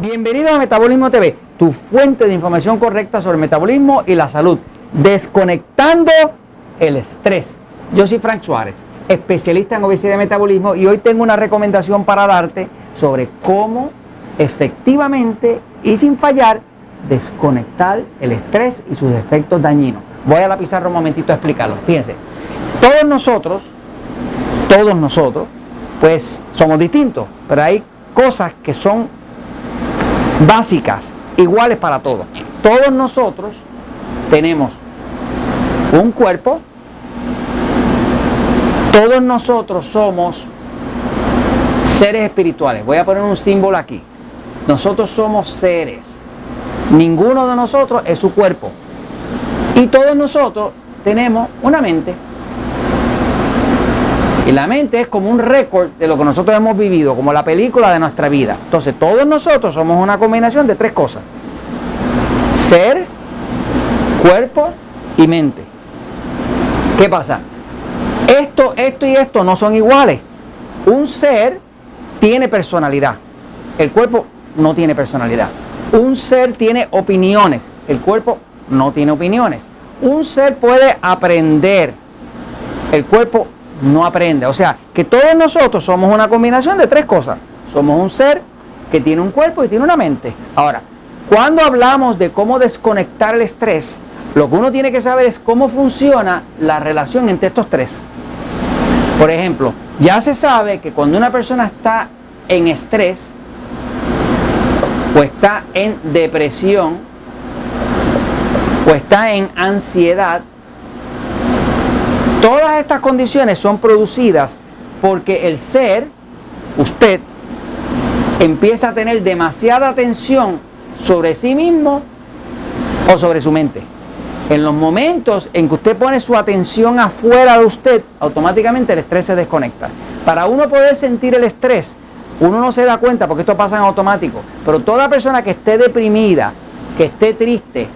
Bienvenido a Metabolismo TV, tu fuente de información correcta sobre el metabolismo y la salud, desconectando el estrés. Yo soy Frank Suárez, especialista en obesidad y metabolismo, y hoy tengo una recomendación para darte sobre cómo efectivamente y sin fallar desconectar el estrés y sus efectos dañinos. Voy a la pizarra un momentito a explicarlo. Fíjense, todos nosotros, todos nosotros, pues somos distintos, pero hay cosas que son básicas, iguales para todos. Todos nosotros tenemos un cuerpo, todos nosotros somos seres espirituales. Voy a poner un símbolo aquí. Nosotros somos seres. Ninguno de nosotros es su cuerpo. Y todos nosotros tenemos una mente. Y la mente es como un récord de lo que nosotros hemos vivido, como la película de nuestra vida. Entonces, todos nosotros somos una combinación de tres cosas. Ser, cuerpo y mente. ¿Qué pasa? Esto, esto y esto no son iguales. Un ser tiene personalidad. El cuerpo no tiene personalidad. Un ser tiene opiniones. El cuerpo no tiene opiniones. Un ser puede aprender. El cuerpo no aprende. O sea, que todos nosotros somos una combinación de tres cosas. Somos un ser que tiene un cuerpo y tiene una mente. Ahora, cuando hablamos de cómo desconectar el estrés, lo que uno tiene que saber es cómo funciona la relación entre estos tres. Por ejemplo, ya se sabe que cuando una persona está en estrés o está en depresión o está en ansiedad, Todas estas condiciones son producidas porque el ser, usted, empieza a tener demasiada atención sobre sí mismo o sobre su mente. En los momentos en que usted pone su atención afuera de usted, automáticamente el estrés se desconecta. Para uno poder sentir el estrés, uno no se da cuenta porque esto pasa en automático, pero toda persona que esté deprimida, que esté triste,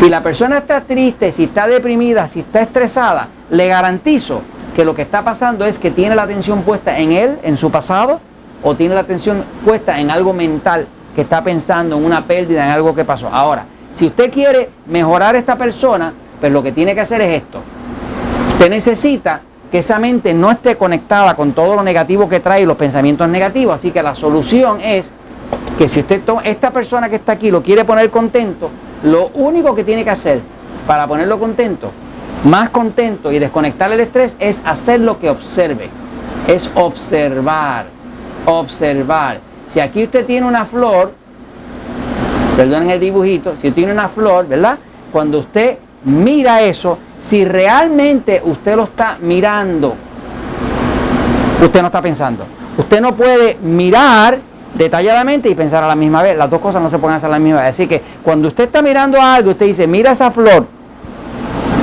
si la persona está triste, si está deprimida, si está estresada, le garantizo que lo que está pasando es que tiene la atención puesta en él, en su pasado, o tiene la atención puesta en algo mental que está pensando en una pérdida, en algo que pasó. Ahora, si usted quiere mejorar a esta persona, pues lo que tiene que hacer es esto. Usted necesita que esa mente no esté conectada con todo lo negativo que trae y los pensamientos negativos. Así que la solución es que si usted esta persona que está aquí lo quiere poner contento, lo único que tiene que hacer para ponerlo contento, más contento y desconectar el estrés es hacer lo que observe. Es observar, observar. Si aquí usted tiene una flor, perdonen el dibujito, si tiene una flor, ¿verdad? Cuando usted mira eso, si realmente usted lo está mirando, usted no está pensando. Usted no puede mirar detalladamente y pensar a la misma vez. Las dos cosas no se pueden hacer a la misma vez. Así que cuando usted está mirando algo, usted dice, mira esa flor,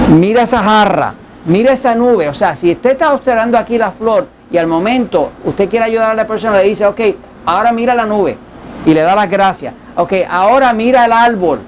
mira esa jarra, mira esa nube. O sea, si usted está observando aquí la flor y al momento usted quiere ayudar a la persona, le dice, ok, ahora mira la nube y le da las gracias. Ok, ahora mira el árbol.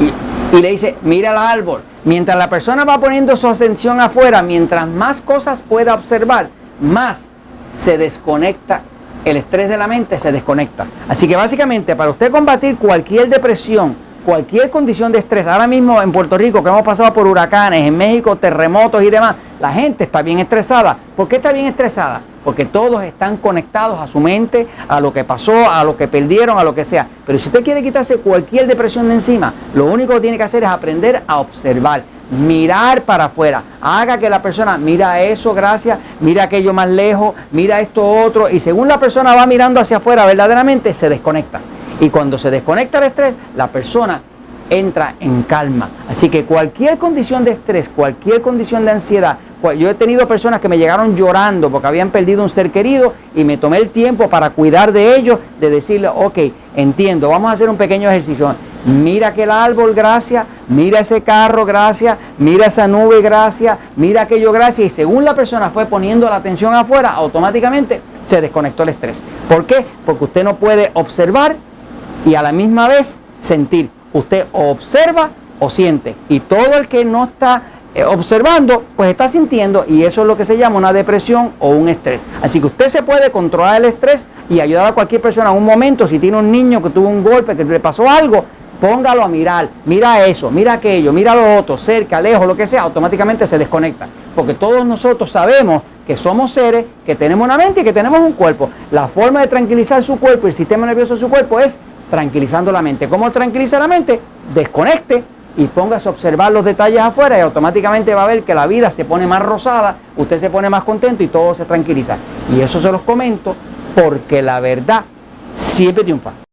Y, y le dice, mira el árbol. Mientras la persona va poniendo su atención afuera, mientras más cosas pueda observar, más se desconecta el estrés de la mente se desconecta. Así que básicamente para usted combatir cualquier depresión, cualquier condición de estrés, ahora mismo en Puerto Rico que hemos pasado por huracanes, en México terremotos y demás, la gente está bien estresada. ¿Por qué está bien estresada? Porque todos están conectados a su mente, a lo que pasó, a lo que perdieron, a lo que sea. Pero si usted quiere quitarse cualquier depresión de encima, lo único que tiene que hacer es aprender a observar mirar para afuera. Haga que la persona mira eso, gracias, mira aquello más lejos, mira esto otro. Y según la persona va mirando hacia afuera verdaderamente, se desconecta. Y cuando se desconecta el estrés, la persona entra en calma. Así que cualquier condición de estrés, cualquier condición de ansiedad, yo he tenido personas que me llegaron llorando porque habían perdido un ser querido y me tomé el tiempo para cuidar de ellos, de decirle, ok, entiendo, vamos a hacer un pequeño ejercicio. Mira aquel árbol, gracias, mira ese carro, gracias, mira esa nube, gracias, mira aquello, gracias. Y según la persona fue poniendo la atención afuera, automáticamente se desconectó el estrés. ¿Por qué? Porque usted no puede observar y a la misma vez sentir. Usted observa o siente. Y todo el que no está eh, observando, pues está sintiendo y eso es lo que se llama una depresión o un estrés. Así que usted se puede controlar el estrés y ayudar a cualquier persona en un momento, si tiene un niño que tuvo un golpe, que le pasó algo, póngalo a mirar, mira eso, mira aquello, mira lo otro, cerca, lejos, lo que sea, automáticamente se desconecta. Porque todos nosotros sabemos que somos seres, que tenemos una mente y que tenemos un cuerpo. La forma de tranquilizar su cuerpo y el sistema nervioso de su cuerpo es tranquilizando la mente. ¿Cómo tranquiliza la mente? Desconecte y póngase a observar los detalles afuera y automáticamente va a ver que la vida se pone más rosada, usted se pone más contento y todo se tranquiliza. Y eso se los comento porque la verdad siempre triunfa.